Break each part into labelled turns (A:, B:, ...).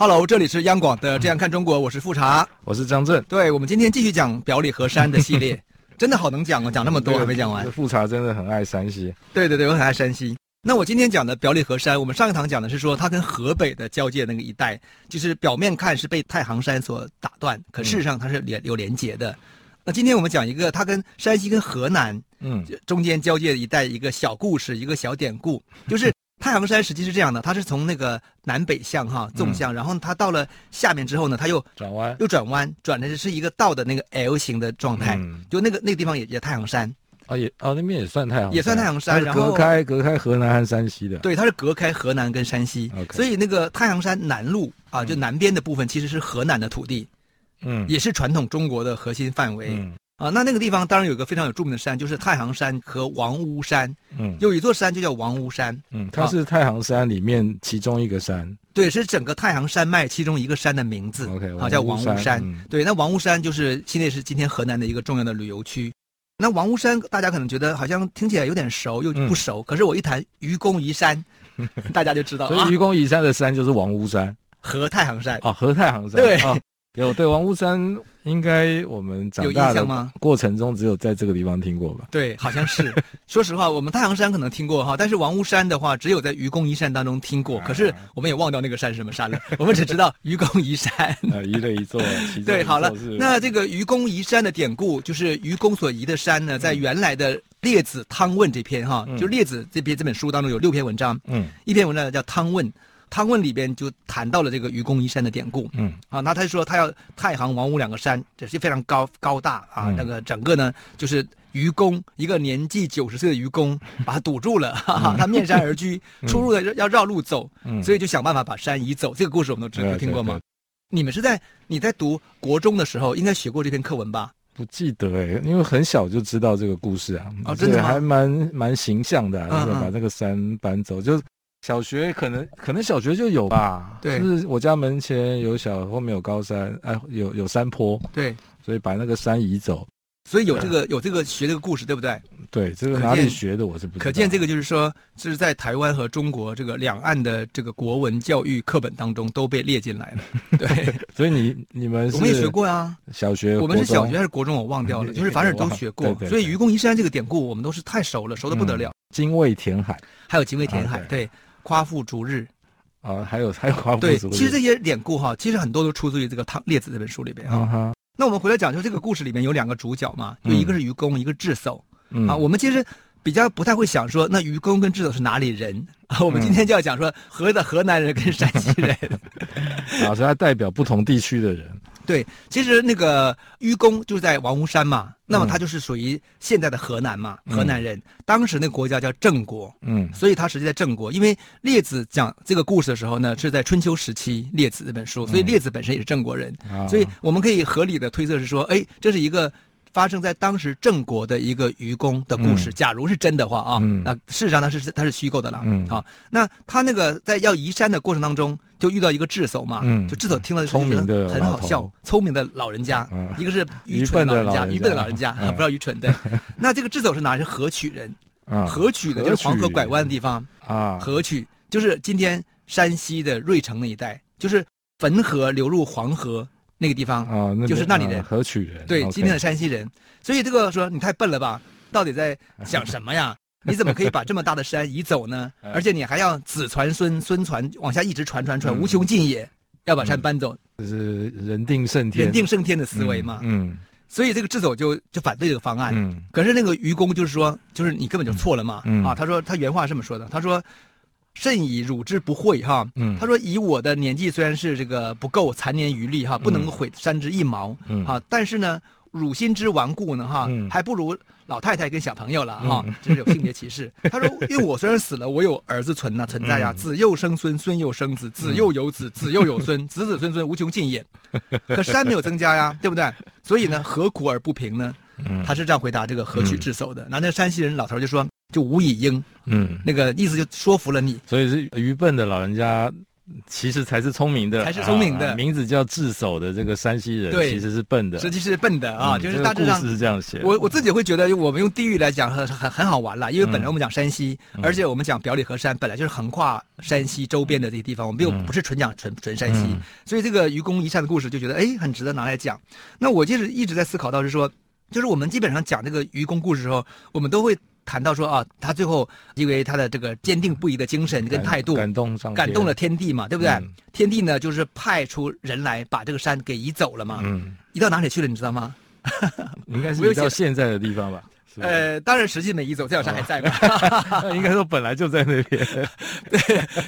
A: Hello，这里是央广的《这样看中国》，我是富察，
B: 我是张震。
A: 对，我们今天继续讲表里河山的系列，真的好能讲哦，讲那么多还没讲完。
B: 富察真的很爱山西。
A: 对对对，我很爱山西。那我今天讲的表里河山，我们上一堂讲的是说它跟河北的交界那个一带，就是表面看是被太行山所打断，可事实上它是连有连接的。那今天我们讲一个它跟山西跟河南嗯中间交界的一带一个小故事，一个小典故，就是。太行山实际是这样的，它是从那个南北向哈纵向，然后它到了下面之后呢，它又
B: 转弯，
A: 又转弯，转的是一个倒的那个 L 型的状态，嗯、就那个那个地方也也太行山
B: 啊，也啊那边也算太行山，
A: 也算太行山，然后
B: 隔开隔开河南和山西的，
A: 对，它是隔开河南跟山西所以那个太行山南麓啊，就南边的部分其实是河南的土地，嗯，也是传统中国的核心范围。嗯啊，那那个地方当然有一个非常有著名的山，就是太行山和王屋山。嗯，有一座山就叫王屋山。
B: 嗯，它是太行山里面其中一个山。啊、
A: 对，是整个太行山脉其中一个山的名字。
B: OK，
A: 好、啊，叫王屋山。嗯、对，那王屋山就是现在是今天河南的一个重要的旅游区。那王屋山大家可能觉得好像听起来有点熟又不熟，嗯、可是我一谈愚公移山，大家就知道了。
B: 所以愚公移山的山就是王屋山
A: 和太行山。
B: 啊，和太行山。
A: 对。
B: 啊有对王屋山，应该我们长大的过程中只有在这个地方听过吧？
A: 对，好像是。说实话，我们太行山可能听过哈，但是王屋山的话，只有在愚公移山当中听过。可是我们也忘掉那个山是什么山了，我们只知道愚公移山。
B: 啊，移了一座。
A: 对，好了，那这个愚公移山的典故，就是愚公所移的山呢，在原来的《列子汤问》这篇哈，就《列子》这篇这本书当中有六篇文章，嗯，一篇文章叫《汤问》。汤问里边就谈到了这个愚公移山的典故，嗯，啊，那他就说他要太行、王屋两个山，这是非常高高大啊，嗯、那个整个呢就是愚公一个年纪九十岁的愚公 把他堵住了，哈哈，他面山而居，嗯、出入的要绕路走，嗯、所以就想办法把山移走。这个故事我们都知道，听过吗？你们是在你在读国中的时候应该学过这篇课文吧？
B: 不记得哎、欸，因为很小就知道这个故事啊，
A: 哦，真的
B: 还蛮蛮形象的、啊，就是把这个山搬走，就。小学可能可能小学就有吧，
A: 对，
B: 就是我家门前有小，后面有高山，哎，有有山坡，
A: 对，
B: 所以把那个山移走，
A: 所以有这个有这个学这个故事，对不对？
B: 对，这个哪里学的我是不知道。
A: 可见这个就是说，这是在台湾和中国这个两岸的这个国文教育课本当中都被列进来了。对，
B: 所以你你们
A: 我们也学过呀，
B: 小学
A: 我们是小学还是国中我忘掉了，就是反正都学过。所以愚公移山这个典故我们都是太熟了，熟的不得了。
B: 精卫填海，
A: 还有精卫填海，对。夸父逐日，
B: 啊，还有还有夸父逐日。
A: 对，其实这些典故哈，其实很多都出自于这个《汤列子》这本书里边啊。Uh huh. 那我们回来讲，就这个故事里面有两个主角嘛，就一个是愚公，嗯、一个智叟。嗯、啊，我们其实比较不太会想说，那愚公跟智叟是哪里人？啊，我们今天就要讲说，河的河南人跟山西人，
B: 啊，所以它代表不同地区的人。
A: 对，其实那个愚公就是在王屋山嘛，那么他就是属于现在的河南嘛，嗯、河南人。当时那个国家叫郑国，嗯，所以他实际在郑国。因为列子讲这个故事的时候呢，是在春秋时期，列子这本书，所以列子本身也是郑国人，嗯、所以我们可以合理的推测是说，哎，这是一个。发生在当时郑国的一个愚公的故事，假如是真的话啊，那事实上它是它是虚构的了。好，那他那个在要移山的过程当中，就遇到一个智叟嘛，就智叟听了就觉得很好笑，聪明的老人家，一个是愚蠢的老人家，愚笨的老人家，不知道愚蠢对。那这个智叟是哪？是河曲人，河曲的就是黄河拐弯的地方啊，河曲就是今天山西的芮城那一带，就是汾河流入黄河。那个地方啊，就是那里人，
B: 河曲人，
A: 对，今天的山西人，所以这个说你太笨了吧？到底在想什么呀？你怎么可以把这么大的山移走呢？而且你还要子传孙，孙传往下一直传传传，无穷尽也，要把山搬走，
B: 这是人定胜天，
A: 人定胜天的思维嘛。嗯，所以这个智叟就就反对这个方案。嗯，可是那个愚公就是说，就是你根本就错了嘛。啊，他说他原话是这么说的，他说。甚以汝之不惠哈，嗯，他说以我的年纪虽然是这个不够残年余力哈，不能毁山之一毛，嗯，啊，但是呢，汝心之顽固呢，哈，
B: 嗯、
A: 还不如老太太跟小朋友了，哈，这、嗯、是有性别歧视。他说，因为我虽然死了，我有儿子存呐、啊，存在呀、啊，子又生孙，孙又生子，子又有子，子又有孙，子子孙孙无穷尽也。可山没有增加呀，对不对？所以呢，何苦而不平呢？他是这样回答这个何取智叟的。那、嗯、那山西人老头就说，就无以应，嗯，那个意思就说服了你。
B: 所以是愚笨的老人家。其实才是聪明的，
A: 才是聪明的。
B: 啊、名字叫智叟的这个山西人，对，其实是笨的，
A: 实际是笨的啊。嗯、就是大致上、
B: 这个、是这样写。
A: 我我自己会觉得，我们用地域来讲很很很好玩了，因为本来我们讲山西，嗯、而且我们讲表里河山本来就是横跨山西周边的这些地方，我们又不是纯讲纯纯山西，嗯、所以这个愚公移山的故事就觉得哎很值得拿来讲。那我就是一直在思考到是说，就是我们基本上讲这个愚公故事的时候，我们都会。谈到说啊，他最后因为他的这个坚定不移的精神跟态度，
B: 感动上
A: 感动了天地嘛，对不对？嗯、天地呢，就是派出人来把这个山给移走了嘛。嗯，移到哪里去了？你知道吗？
B: 应该是移到现在的地方吧。
A: 呃，当然实际没移走，这条山还在吧。
B: 哦、应该说本来就在那边。
A: 对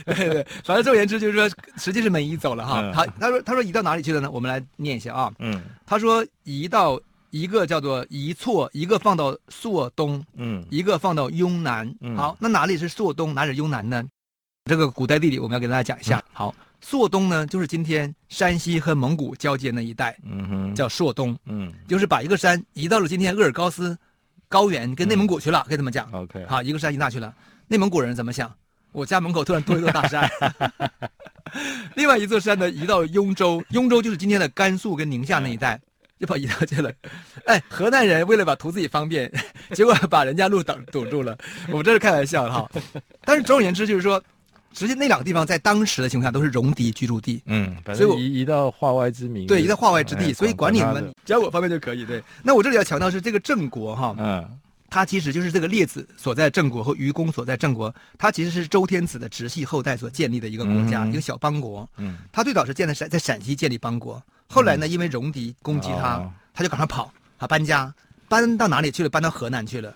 A: 对对，反正总而言之就是说，实际是没移走了哈。好、嗯，他说他说移到哪里去了呢？我们来念一下啊。嗯，他说移到。一个叫做宜错，一个放到朔东，嗯，一个放到雍南。嗯、好，那哪里是朔东，哪里是雍南呢？这个古代地理我们要给大家讲一下。嗯、好，朔东呢，就是今天山西和蒙古交界那一带，嗯哼，叫朔东，嗯，就是把一个山移到了今天鄂尔高斯高原跟内蒙古去了，可以这么讲。OK，好，一个山移那去了，内蒙古人怎么想？我家门口突然多一座大山。另外一座山呢，移到雍州，雍州就是今天的甘肃跟宁夏那一带。嗯就跑一条街了，哎，河南人为了把图自己方便，结果把人家路挡堵住了。我们这是开玩笑的哈，但是总而言之就是说，实际那两个地方在当时的情况下都是戎狄居住地。嗯，
B: 所以移移到化外之民。
A: 对，移到化外之地，所以管你们只要我方便就可以。对，那我这里要强调是这个郑国哈，嗯，他其实就是这个列子所在郑国和愚公所在郑国，他其实是周天子的直系后代所建立的一个国家，一个小邦国。嗯，他最早是建在陕在陕西建立邦国。后来呢，因为戎狄攻击他，嗯、他就赶快跑，啊搬家，搬到哪里去了？搬到河南去了。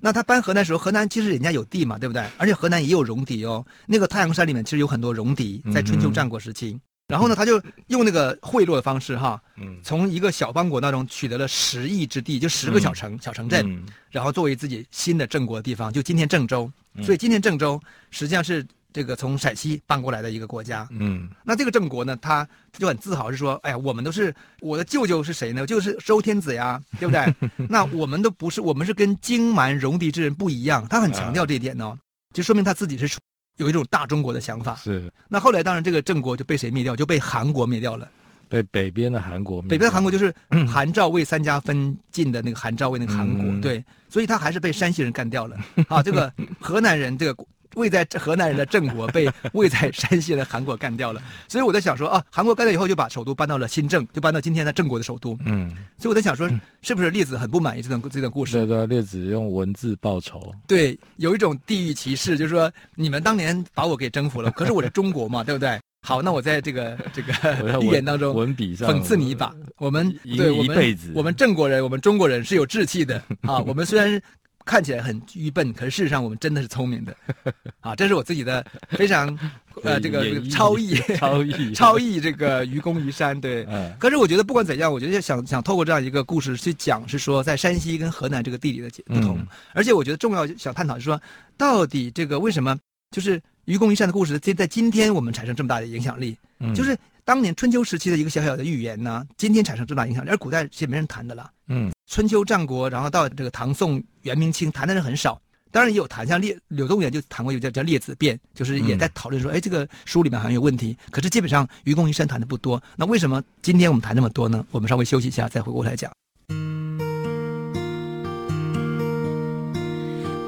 A: 那他搬河南的时候，河南其实人家有地嘛，对不对？而且河南也有戎狄哦。那个太阳山里面其实有很多戎狄，在春秋战国时期。嗯、然后呢，他就用那个贿赂的方式哈，从一个小邦国当中取得了十亿之地，就十个小城、嗯、小城镇，嗯、然后作为自己新的郑国的地方，就今天郑州。所以今天郑州实际上是。这个从陕西搬过来的一个国家，嗯，那这个郑国呢，他他就很自豪，是说，哎呀，我们都是我的舅舅是谁呢？就是周天子呀，对不对？那我们都不是，我们是跟荆蛮戎狄之人不一样。他很强调这一点呢，就说明他自己是有一种大中国的想法。是。那后来当然这个郑国就被谁灭掉？就被韩国灭掉了。
B: 被北边的韩国。
A: 北边的韩国就是 韩赵魏三家分晋的那个韩赵魏那个韩国，嗯、对，所以他还是被山西人干掉了。啊，这个河南人这个。位在河南人的郑国被位在山西的韩国干掉了，所以我在想说啊，韩国干掉以后就把首都搬到了新郑，就搬到今天的郑国的首都。嗯，所以我在想说，是不是列子很不满意这段这段故事？
B: 对对，列子用文字报仇。
A: 对，有一种地域歧视，就是说你们当年把我给征服了，可是我是中国嘛，对不对？好，那我在这个这个预 言当中
B: 文笔上
A: 讽刺你一把。我们
B: 对我们，
A: 我们郑国人，我们中国人是有志气的啊。我们虽然。看起来很愚笨，可是事实上我们真的是聪明的，啊，这是我自己的非常 呃这个超意
B: 超意
A: 超译这个愚公移山对。嗯。可是我觉得不管怎样，我觉得想想透过这样一个故事去讲，是说在山西跟河南这个地理的不同，嗯、而且我觉得重要想探讨是说，到底这个为什么就是愚公移山的故事在在今天我们产生这么大的影响力，嗯、就是。当年春秋时期的一个小小的预言呢，今天产生这么大影响，而古代其实没人谈的了。嗯，春秋战国，然后到这个唐宋元明清，谈的人很少。当然也有谈，像列柳宗元就谈过一个叫叫《列子辩》，就是也在讨论说，哎，这个书里面好像有问题。可是基本上愚公移山谈的不多。那为什么今天我们谈那么多呢？我们稍微休息一下，再回过来讲。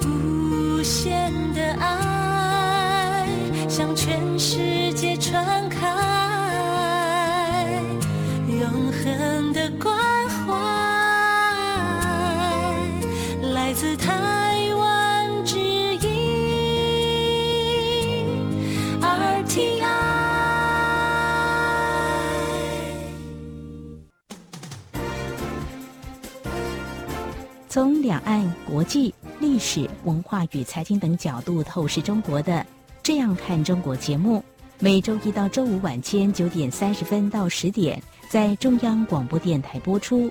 A: 无限的爱向全世界自台湾之音 RTI。从两岸、国际、历史文化与财经等角度透视中国的《这样看中国》节目，每周一到周五晚间九点三十分到十点。在中央广播电台播出。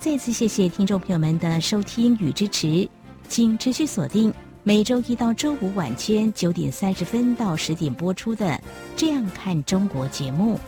C: 再次谢谢听众朋友们的收听与支持，请持续锁定每周一到周五晚间九点三十分到十点播出的《这样看中国》节目。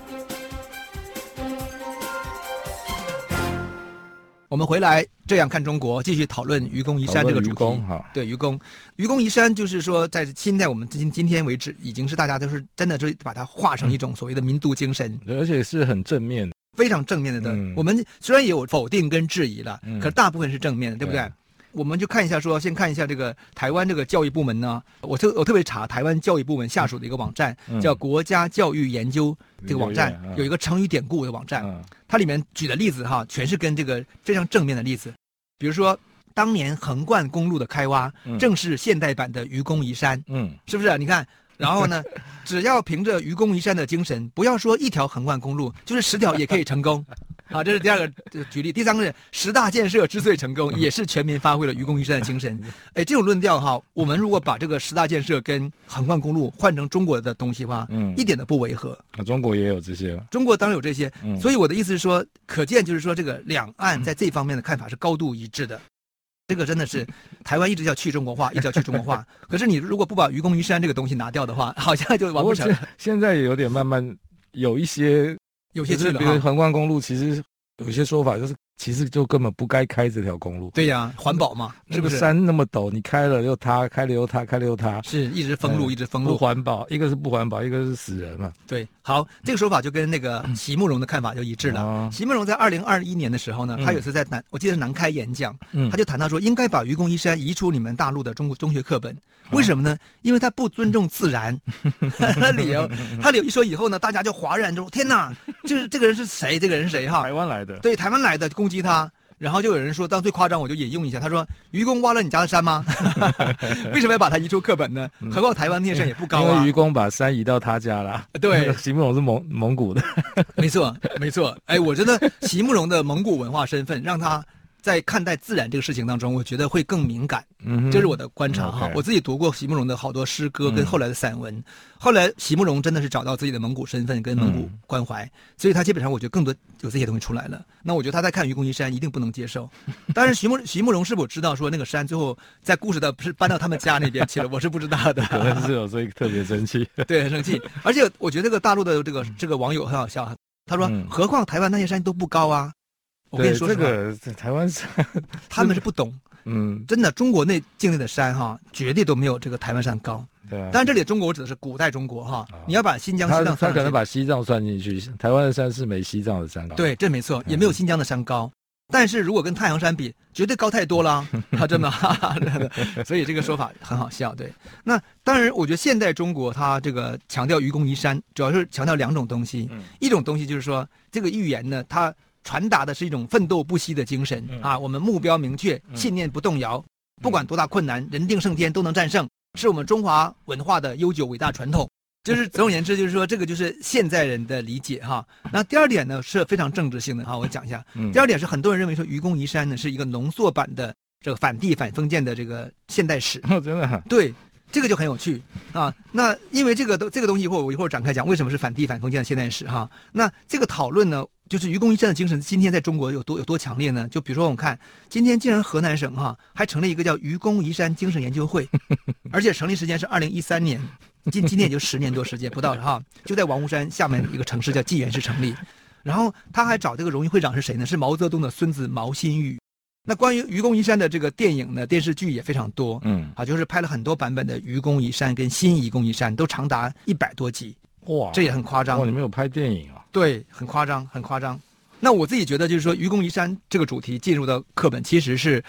A: 我们回来《这样看中国》，继续讨论愚公移山这个主题。对，愚公，愚公移山就是说，在现在我们今今天为止，已经是大家都是真的就把它化成一种所谓的民族精神，
B: 而且是很正面。
A: 非常正面的的，嗯、我们虽然也有否定跟质疑了，嗯、可是大部分是正面的，对不对？对，我们就看一下说，说先看一下这个台湾这个教育部门呢，我特我特别查台湾教育部门下属的一个网站，嗯、叫国家教育研究这个网站，嗯、有一个成语典故的网站，嗯、它里面举的例子哈，全是跟这个非常正面的例子，比如说当年横贯公路的开挖，嗯、正是现代版的愚公移山，嗯，是不是？你看。然后呢，只要凭着愚公移山的精神，不要说一条横贯公路，就是十条也可以成功。好，这是第二个举例。第三个是十大建设之所以成功，也是全民发挥了愚公移山的精神。哎，这种论调哈，我们如果把这个十大建设跟横贯公路换成中国的东西的话，嗯，一点都不违和。
B: 啊，中国也有这些。
A: 中国当然有这些。所以我的意思是说，可见就是说，这个两岸在这方面的看法是高度一致的。这个真的是台湾一直叫去中国化，一直叫去中国化。可是你如果不把愚公移山这个东西拿掉的话，好像就完不成。
B: 现在也有点慢慢有一些，
A: 有些
B: 是比如横贯公路，其实有一些说法就是。其实就根本不该开这条公路。
A: 对呀，环保嘛，是不是？
B: 山那么陡，你开了又塌，开了又塌，开了又塌，
A: 是一直封路，一直封路。
B: 不环保，一个是不环保，一个是死人嘛。
A: 对，好，这个说法就跟那个席慕容的看法就一致了。席慕容在二零二一年的时候呢，他有次在南，我记得是南开演讲，他就谈到说，应该把愚公移山移出你们大陆的中国 中学课本。为什么呢？因为他不尊重自然。他理由，他理由一说以后呢，大家就哗然就说：天哪，就是这个人是谁？这个人是谁？哈，
B: 台湾来的。
A: 对，台湾来的攻击他。然后就有人说，当最夸张，我就引用一下，他说：“愚公挖了你家的山吗？为什么要把它移出课本呢？何况台湾那些山也不高啊。”
B: 因为愚公把山移到他家了。
A: 对，
B: 席慕容是蒙蒙古的。
A: 没错，没错。哎，我觉得席慕容的蒙古文化身份让他。在看待自然这个事情当中，我觉得会更敏感，嗯，这是我的观察哈。我自己读过席慕容的好多诗歌跟后来的散文，嗯、后来席慕容真的是找到自己的蒙古身份跟蒙古关怀，嗯、所以他基本上我觉得更多有这些东西出来了。那我觉得他在看愚公移山一定不能接受。但是，席慕席慕容是否知道说那个山最后在故事的不是搬到他们家那边去了，我是不知道的。
B: 可能是有所以特别生气，
A: 对，很生气。而且我觉得这个大陆的这个这个网友很好笑，他说：“嗯、何况台湾那些山都不高啊。”我跟你说，
B: 这个在台湾山，
A: 他们是不懂。嗯，真的，中国那境内的山哈，绝对都没有这个台湾山高。对啊。当然，这里的中国我指的是古代中国哈。你要把新疆、西藏，
B: 他可能把西藏算进去。台湾的山是没西藏的山高。
A: 对，这没错，也没有新疆的山高。但是如果跟太行山比，绝对高太多了。啊，真的，所以这个说法很好笑。对。那当然，我觉得现代中国它这个强调愚公移山，主要是强调两种东西。一种东西就是说，这个预言呢，它。传达的是一种奋斗不息的精神啊！我们目标明确，信念不动摇，不管多大困难，人定胜天都能战胜，是我们中华文化的悠久伟大传统。就是总而言之，就是说这个就是现在人的理解哈。那第二点呢是非常政治性的哈，我讲一下。第二点是很多人认为说愚公移山呢是一个浓缩版的这个反帝反封建的这个现代史。
B: 哦，真的？
A: 对，这个就很有趣啊。那因为这个都这个东西，一会儿我一会儿展开讲为什么是反帝反封建的现代史哈。那这个讨论呢？就是愚公移山的精神，今天在中国有多有多强烈呢？就比如说，我们看今天竟然河南省哈、啊、还成立一个叫愚公移山精神研究会，而且成立时间是二零一三年，今今天也就十年多时间不到哈，就在王屋山下面一个城市叫济源市成立。然后他还找这个荣誉会长是谁呢？是毛泽东的孙子毛新宇。那关于愚公移山的这个电影呢，电视剧也非常多，嗯，啊，就是拍了很多版本的愚公移山跟新愚公移山，都长达一百多集。哇，这也很夸张。
B: 哇，你没有拍电影啊？
A: 对，很夸张，很夸张。那我自己觉得，就是说，愚公移山这个主题进入到课本，其实是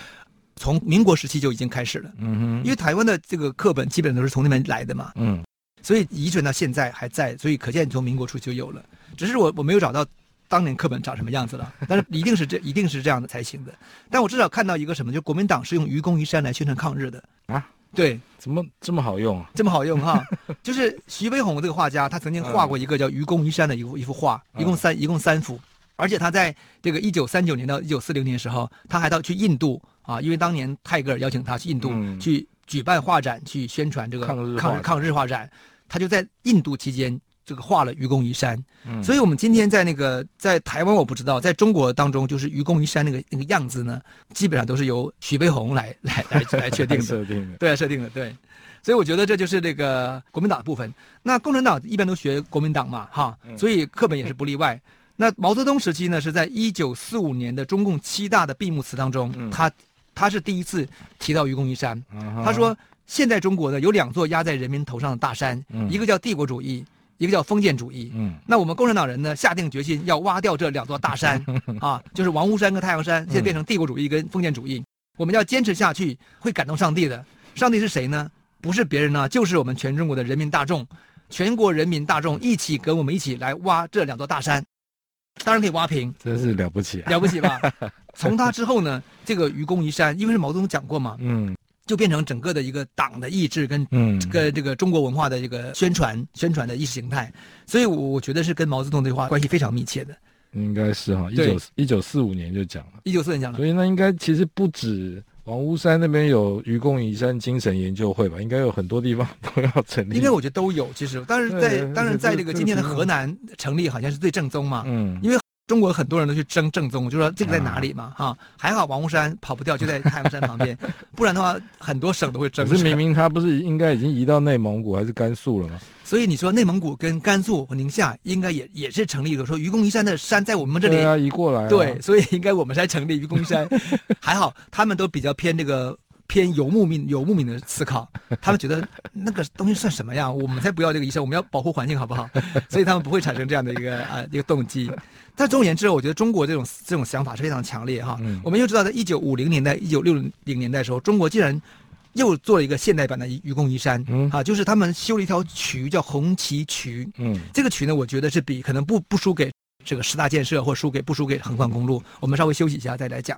A: 从民国时期就已经开始了。嗯哼。因为台湾的这个课本基本都是从那边来的嘛。嗯。所以遗传到现在还在，所以可见从民国初就有了。只是我我没有找到当年课本长什么样子了，但是一定是这一定是这样的才行的。但我至少看到一个什么，就国民党是用愚公移山来宣传抗日的啊。对，
B: 怎么这么好用啊？
A: 这么好用哈，就是徐悲鸿这个画家，他曾经画过一个叫《愚公移山》的一幅一幅画，一共三一共三幅，而且他在这个一九三九年到一九四零年的时候，他还到去印度啊，因为当年泰戈尔邀请他去印度、嗯、去举办画展，去宣传这个抗日抗抗日画展，他就在印度期间。这个画了愚公移山，嗯，所以我们今天在那个在台湾我不知道，在中国当中就是愚公移山那个那个样子呢，基本上都是由徐悲鸿来来来来 确定的，
B: 设定的，
A: 对啊，设定的，对，所以我觉得这就是这个国民党的部分。那共产党一般都学国民党嘛，哈，所以课本也是不例外。那毛泽东时期呢，是在一九四五年的中共七大的闭幕词当中，他他是第一次提到愚公移山，他说现在中国呢有两座压在人民头上的大山，一个叫帝国主义。一个叫封建主义，嗯，那我们共产党人呢，下定决心要挖掉这两座大山，啊，就是王屋山跟太阳山，现在变成帝国主义跟封建主义，嗯、我们要坚持下去，会感动上帝的。上帝是谁呢？不是别人呢，就是我们全中国的人民大众，全国人民大众一起跟我们一起来挖这两座大山，当然可以挖平，
B: 真是了不起，啊，
A: 了不起吧？从他之后呢，这个愚公移山，因为是毛泽东讲过嘛，嗯。就变成整个的一个党的意志跟嗯跟这个中国文化的这个宣传宣传的意识形态，所以我觉得是跟毛泽东这句话关系非常密切的。
B: 应该是哈，一九一九四五年就讲了，
A: 一九四五年讲了，
B: 所以那应该其实不止王屋山那边有愚公移山精神研究会吧？应该有很多地方都要成立。
A: 应该我觉得都有，其实当然在当然在这个今天的河南成立好像是最正宗嘛，嗯，因为。中国很多人都去争正宗，就说这个在哪里嘛？哈、啊，还好王屋山跑不掉，就在太阳山旁边，不然的话很多省都会争。
B: 可是明明他不是应该已经移到内蒙古还是甘肃了吗？
A: 所以你说内蒙古跟甘肃和宁夏应该也也是成立的。说愚公移山的山在我们这里，
B: 对啊，移过来、啊。
A: 对，所以应该我们才成立愚公移山。还好他们都比较偏这个。偏游牧民、游牧民的思考，他们觉得那个东西算什么呀？我们才不要这个医生，我们要保护环境，好不好？所以他们不会产生这样的一个啊、呃、一个动机。但总而言之，我觉得中国这种这种想法是非常强烈哈。嗯、我们又知道，在一九五零年代、一九六零年代的时候，中国竟然又做了一个现代版的愚公移山，嗯啊，就是他们修了一条渠，叫红旗渠。嗯，这个渠呢，我觉得是比可能不不输给这个十大建设，或输给不输给横贯公路。我们稍微休息一下再来讲。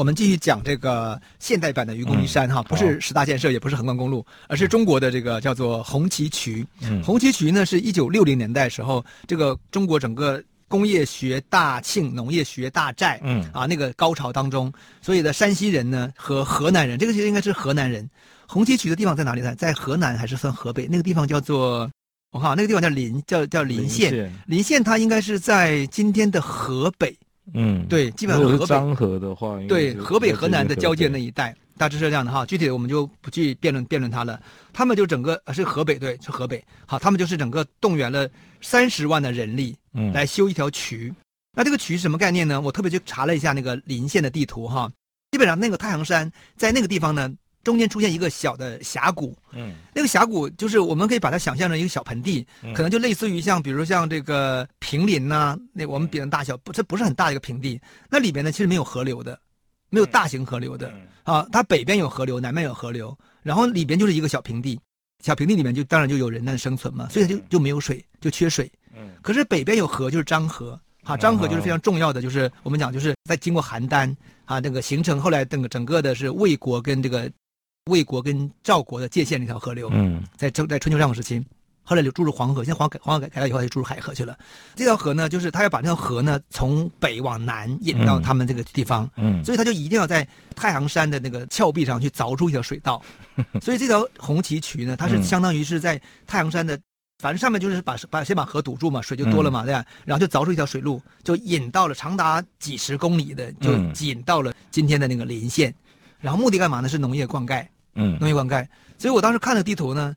A: 我们继续讲这个现代版的愚公移山哈，不是十大建设，也不是横贯公路，而是中国的这个叫做红旗渠。红旗渠呢，是一九六零年代时候，这个中国整个工业学大庆、农业学大寨，嗯啊那个高潮当中，所以的山西人呢和河南人，这个其实应该是河南人。红旗渠的地方在哪里呢？在河南还是算河北？那个地方叫做我看那个地方叫临，叫叫临县。临县它应该是在今天的河北。嗯，对，基本上河北
B: 漳河的话，
A: 对河北河南的交界那一带，大致是这样的哈。具体的我们就不去辩论辩论它了。他们就整个是河北，对，是河北。好，他们就是整个动员了三十万的人力，嗯，来修一条渠。那这个渠是什么概念呢？我特别去查了一下那个临县的地图哈。基本上那个太行山在那个地方呢，中间出现一个小的峡谷，
B: 嗯，
A: 那个峡谷就是我们可以把它想象成一个小盆地，
B: 嗯、
A: 可能就类似于像比如像这个平林呐、啊，那我们比的大小不，这不是很大的一个平地，那里边呢其实没有河流的，没有大型河流的、
B: 嗯、
A: 啊，它北边有河流，南边有河流，然后里边就是一个小平地，小平地里面就当然就有人在生存嘛，所以它就就没有水，就缺水，
B: 嗯，
A: 可是北边有河，就是漳河。啊，漳河就是非常重要的，就是我们讲，就是在经过邯郸啊，那个形成后来整个整个的是魏国跟这个魏国跟赵国的界限那条河流。
B: 嗯，
A: 在在春秋战国时期，后来就注入黄河，现在黄改黄河改改了以后就注入海河去了。这条河呢，就是他要把那条河呢从北往南引到他们这个地方。嗯，所以他就一定要在太行山的那个峭壁上去凿出一条水道。所以这条红旗渠呢，它是相当于是在太行山的。反正上面就是把把先把河堵住嘛，水就多了嘛，对吧？然后就凿出一条水路，就引到了长达几十公里的，就引到了今天的那个临县。然后目的干嘛呢？是农业灌溉，嗯，农业灌溉。所以我当时看了地图呢，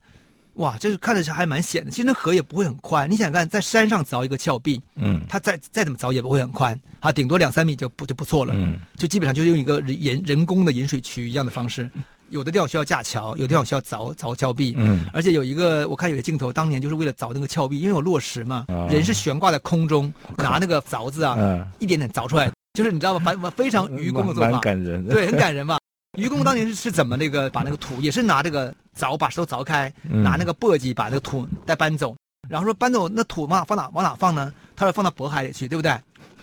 A: 哇，这是看的是还蛮险的。其实那河也不会很宽，你想看在山上凿一个峭壁，嗯，它再再怎么凿也不会很宽，啊，顶多两三米就不就不错了，嗯，就基本上就是用一个人人工的引水渠一样的方式。有的地方需要架桥，有的地方需要凿凿峭壁。嗯，而且有一个，我看有个镜头，当年就是为了凿那个峭壁，因为有落石嘛，哦、人是悬挂在空中，拿那个凿子啊，嗯、一点点凿出来，就是你知道吗？反非常愚公的做法，
B: 蛮感人的。
A: 对，很感人嘛。愚公当年是是怎么那个把那个土，也是拿这个凿把石头凿开，拿那个簸箕把那个土再搬走，然后说搬走那土嘛，放哪往哪放呢？他说放到渤海里去，对不对？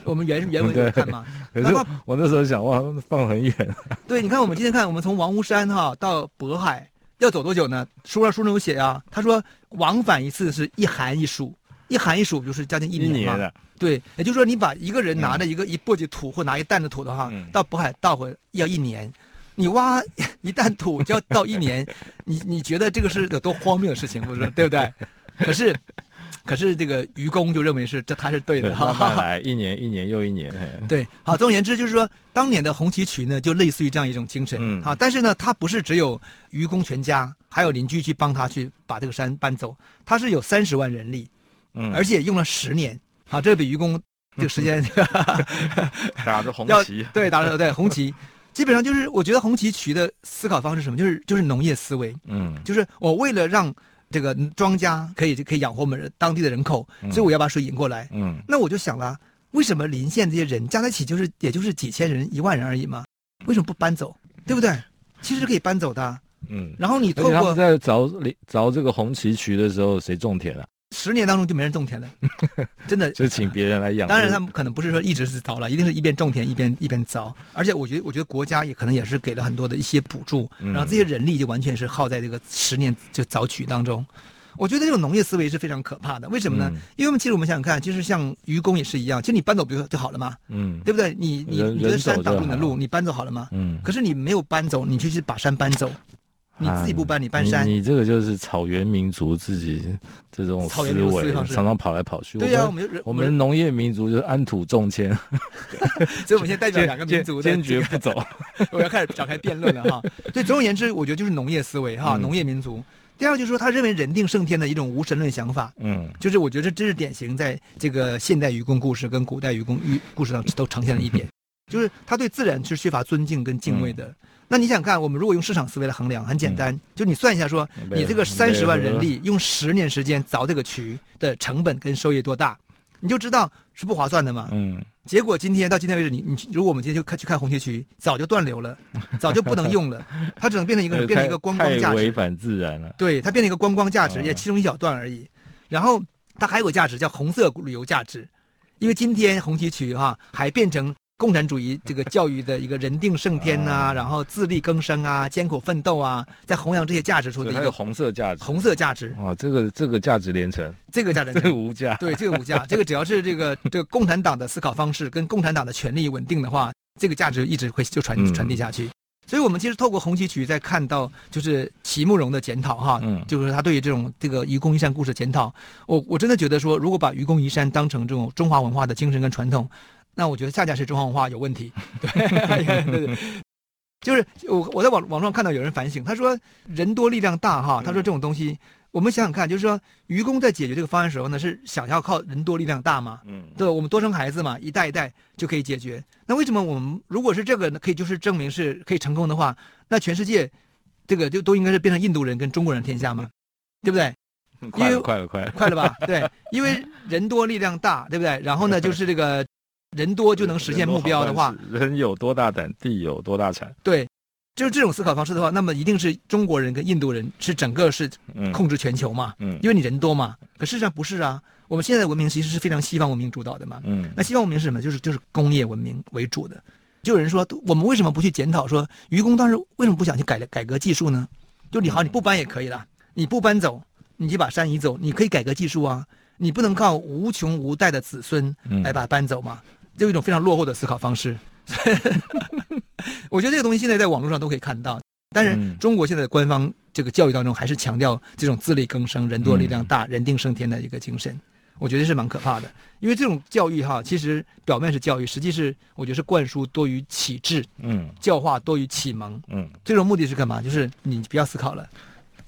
A: 我们原 原文有看嘛？
B: 可是我那时候想，哇，放很远。
A: 对，你看，我们今天看，我们从王屋山哈到渤海要走多久呢？书上书中有写啊，他说往返一次是一寒一暑，一寒一暑就是将近一年嘛。年对，也就是说，你把一个人拿着一个、嗯、一簸箕土或拿一担子土的话，嗯、到渤海倒回要一年，你挖一担土就要到一年，你你觉得这个是有多荒谬的事情，不是？对不对？可是。可是这个愚公就认为是这他是对的，哈哈，
B: 来 一年一年又一年，
A: 对，好，总而言之就是说，当年的红旗渠呢，就类似于这样一种精神，嗯，好，但是呢，他不是只有愚公全家，还有邻居去帮他去把这个山搬走，他是有三十万人力，嗯，而且用了十年，好，这个比愚公这个时间，
B: 打着红旗，
A: 对，打着对红旗，基本上就是我觉得红旗渠的思考方式是什么，就是就是农业思维，嗯，就是我为了让。这个庄稼可以可以养活我们当地的人口，所以我要把水引过来。嗯，那我就想了，为什么临县这些人加在一起就是也就是几千人、一万人而已嘛？为什么不搬走？对不对？其实是可以搬走的。嗯，然后你透过
B: 在凿凿这个红旗渠的时候，谁种田了？
A: 十年当中就没人种田了，真的
B: 就请别人来养。
A: 当然他们可能不是说一直是凿了，一定是一边种田一边一边凿。而且我觉得，我觉得国家也可能也是给了很多的一些补助，然后这些人力就完全是耗在这个十年就凿取当中。我觉得这种农业思维是非常可怕的。为什么呢？因为我们其实我们想想看，就是像愚公也是一样，其实你搬走不就就好了吗？嗯，对不对？你你你觉得山挡住你的路，你搬走好了吗？嗯。可是你没有搬走，你就去把山搬走。你自己不搬，你搬山，
B: 你这个就是草原民族自己这种思维，常常跑来跑去。
A: 对呀，我们
B: 我们农业民族就是安土重迁，
A: 所以我们现在代表两个民族，
B: 坚决不走。
A: 我要开始展开辩论了哈。对，总而言之，我觉得就是农业思维哈，农业民族。第二就是说，他认为人定胜天的一种无神论想法。嗯，就是我觉得这是典型在这个现代愚公故事跟古代愚公寓故事上都呈现了一点，就是他对自然是缺乏尊敬跟敬畏的。那你想看，我们如果用市场思维来衡量，很简单，就你算一下，说你这个三十万人力用十年时间凿这个渠的成本跟收益多大，你就知道是不划算的嘛。嗯。结果今天到今天为止，你你如果我们今天就看去看红旗渠，早就断流了，早就不能用了，它只能变成一个 变成一个观光价值。
B: 违反自然了。
A: 对，它变成一个观光价值，也其中一小段而已。然后它还有个价值叫红色旅游价值，因为今天红旗渠哈还变成。共产主义这个教育的一个人定胜天呐、然后自力更生啊，艰苦奋斗啊，在弘扬这些价值出的一个
B: 红色价值，
A: 红色价值。
B: 啊，这个这个价值连城，
A: 这个价值
B: 这个无价，
A: 对，这个无价，这个只要是这个这个共产党的思考方式跟共产党的权力稳定的话，这个价值一直会就传传递下去。嗯、所以，我们其实透过红旗渠在看到，就是席慕容的检讨哈，嗯，就是他对于这种这个愚公移山故事检讨，我我真的觉得说，如果把愚公移山当成这种中华文化的精神跟传统。那我觉得恰恰是中华文化有问题，对 对对，就是我我在网网上看到有人反省，他说人多力量大哈，他说这种东西，我们想想看，就是说愚公在解决这个方案的时候呢，是想要靠人多力量大嘛，嗯，对，我们多生孩子嘛，一代一代就可以解决。那为什么我们如果是这个呢，可以就是证明是可以成功的话，那全世界这个就都应该是变成印度人跟中国人天下嘛，对不对？
B: 快了，快了，快了，
A: 快了吧？对，因为人多力量大，对不对？然后呢，就是这个人多就能实现目标的话，
B: 人有多大胆，地有多大产。
A: 对，就是这种思考方式的话，那么一定是中国人跟印度人是整个是控制全球嘛？嗯，因为你人多嘛。可事实上不是啊，我们现在的文明其实是非常西方文明主导的嘛。嗯，那西方文明是什么？就是就是工业文明为主的。就有人说，我们为什么不去检讨说，愚公当时为什么不想去改改革技术呢？就你好，你不搬也可以了，你不搬走。你就把山移走，你可以改革技术啊，你不能靠无穷无代的子孙来把它搬走嘛？就一种非常落后的思考方式。我觉得这个东西现在在网络上都可以看到，但是中国现在的官方这个教育当中还是强调这种自力更生、人多力量大、人定胜天的一个精神，我觉得是蛮可怕的。因为这种教育哈，其实表面是教育，实际是我觉得是灌输多于启智，嗯，教化多于启蒙，嗯，最终目的是干嘛？就是你不要思考了。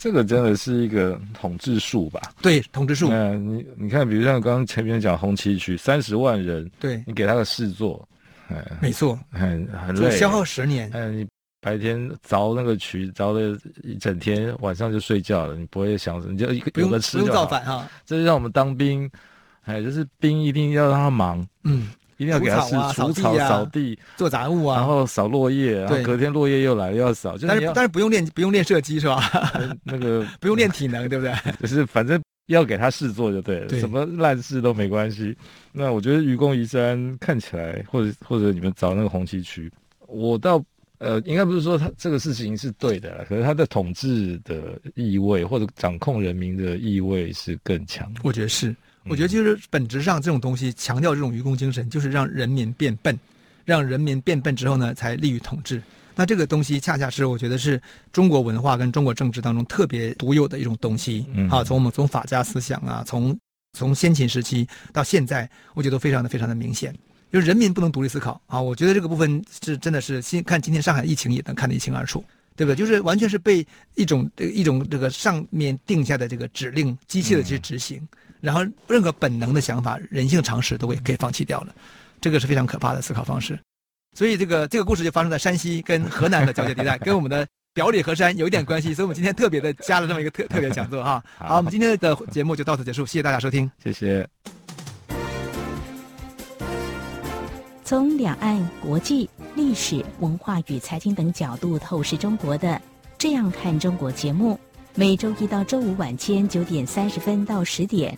B: 这个真的是一个统治术吧？
A: 对，统治术。
B: 嗯，你你看，比如像刚刚前面讲红旗渠，三十万人，
A: 对，
B: 你给他个事做，哎，
A: 没错，
B: 很很累，
A: 消耗十年。
B: 嗯，你白天凿那个渠，凿了一整天，晚上就睡觉了，你不会想什么，你就一个有的吃就好。
A: 不用造反哈。
B: 这就像我们当兵，哎，就是兵一定要让他忙，嗯。一定要给他是除草、扫地、
A: 做杂物啊，
B: 然后扫落叶，然后隔天落叶又来了又要扫。
A: 但是但是不用练不用练射击是吧？
B: 那个
A: 不用练体能对不对？
B: 就是反正要给他试做就对了，什么烂事都没关系。那我觉得愚公移山看起来，或者或者你们找那个红旗渠，我倒呃应该不是说他这个事情是对的，可是他的统治的意味或者掌控人民的意味是更强。
A: 我觉得是。我觉得就是本质上这种东西强调这种愚公精神，就是让人民变笨，让人民变笨之后呢，才利于统治。那这个东西恰恰是我觉得是中国文化跟中国政治当中特别独有的一种东西。嗯，好，从我们从法家思想啊，从从先秦时期到现在，我觉得都非常的非常的明显，就是人民不能独立思考啊。我觉得这个部分是真的是，先看今天上海疫情也能看得一清二楚，对不对？就是完全是被一种这一种这个上面定下的这个指令机械的去执行。嗯然后，任何本能的想法、人性常识都会可以放弃掉了，这个是非常可怕的思考方式。所以，这个这个故事就发生在山西跟河南的交界地带，跟我们的表里河山有一点关系。所以，我们今天特别的加了这么一个特特别讲座哈。好，我们今天的节目就到此结束，谢谢大家收听，
B: 谢谢。
C: 从两岸、国际、历史、文化与财经等角度透视中国的《这样看中国》节目，每周一到周五晚间九点三十分到十点。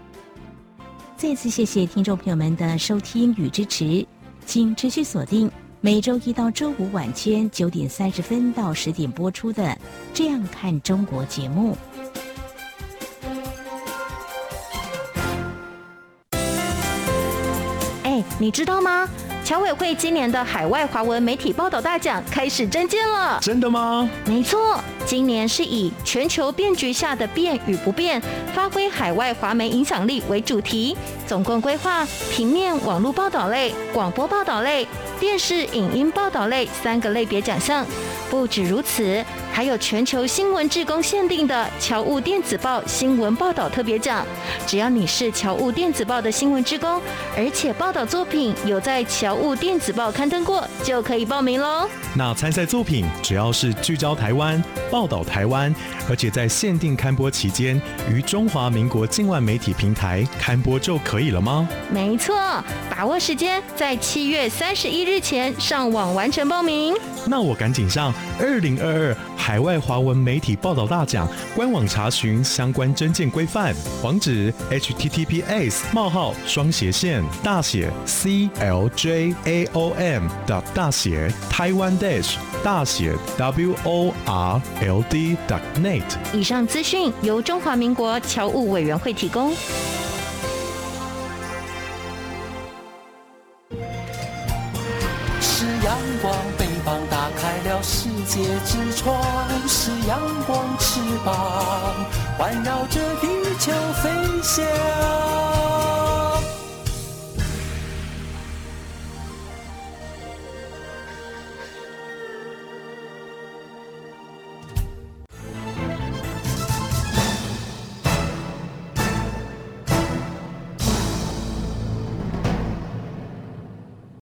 C: 再次谢谢听众朋友们的收听与支持，请持续锁定每周一到周五晚间九点三十分到十点播出的《这样看中国》节目。
D: 哎，你知道吗？侨委会今年的海外华文媒体报道大奖开始征件了。
E: 真的吗？
D: 没错，今年是以全球变局下的变与不变，发挥海外华媒影响力为主题，总共规划平面、网络报道类、广播报道类、电视影音报道类三个类别奖项。不止如此，还有全球新闻志工限定的侨务电子报新闻报道特别奖。只要你是侨务电子报的新闻志工，而且报道作品有在侨务电子报刊登过，就可以报名喽。
E: 那参赛作品只要是聚焦台湾、报道台湾，而且在限定刊播期间于中华民国境外媒体平台刊播就可以了吗？
D: 没错，把握时间，在七月三十一日前上网完成报名。
E: 那我赶紧上。二零二二海外华文媒体报道大奖官网查询相关证件规范，网址：https: 冒号双斜线大写 cljaom 大写 taiwan dash 大写 world dot net。
D: 以上资讯由中华民国侨务委员会提供。
F: 是阳光。北方打开了世界之窗阳光翅。膀，环绕着地球飞翔。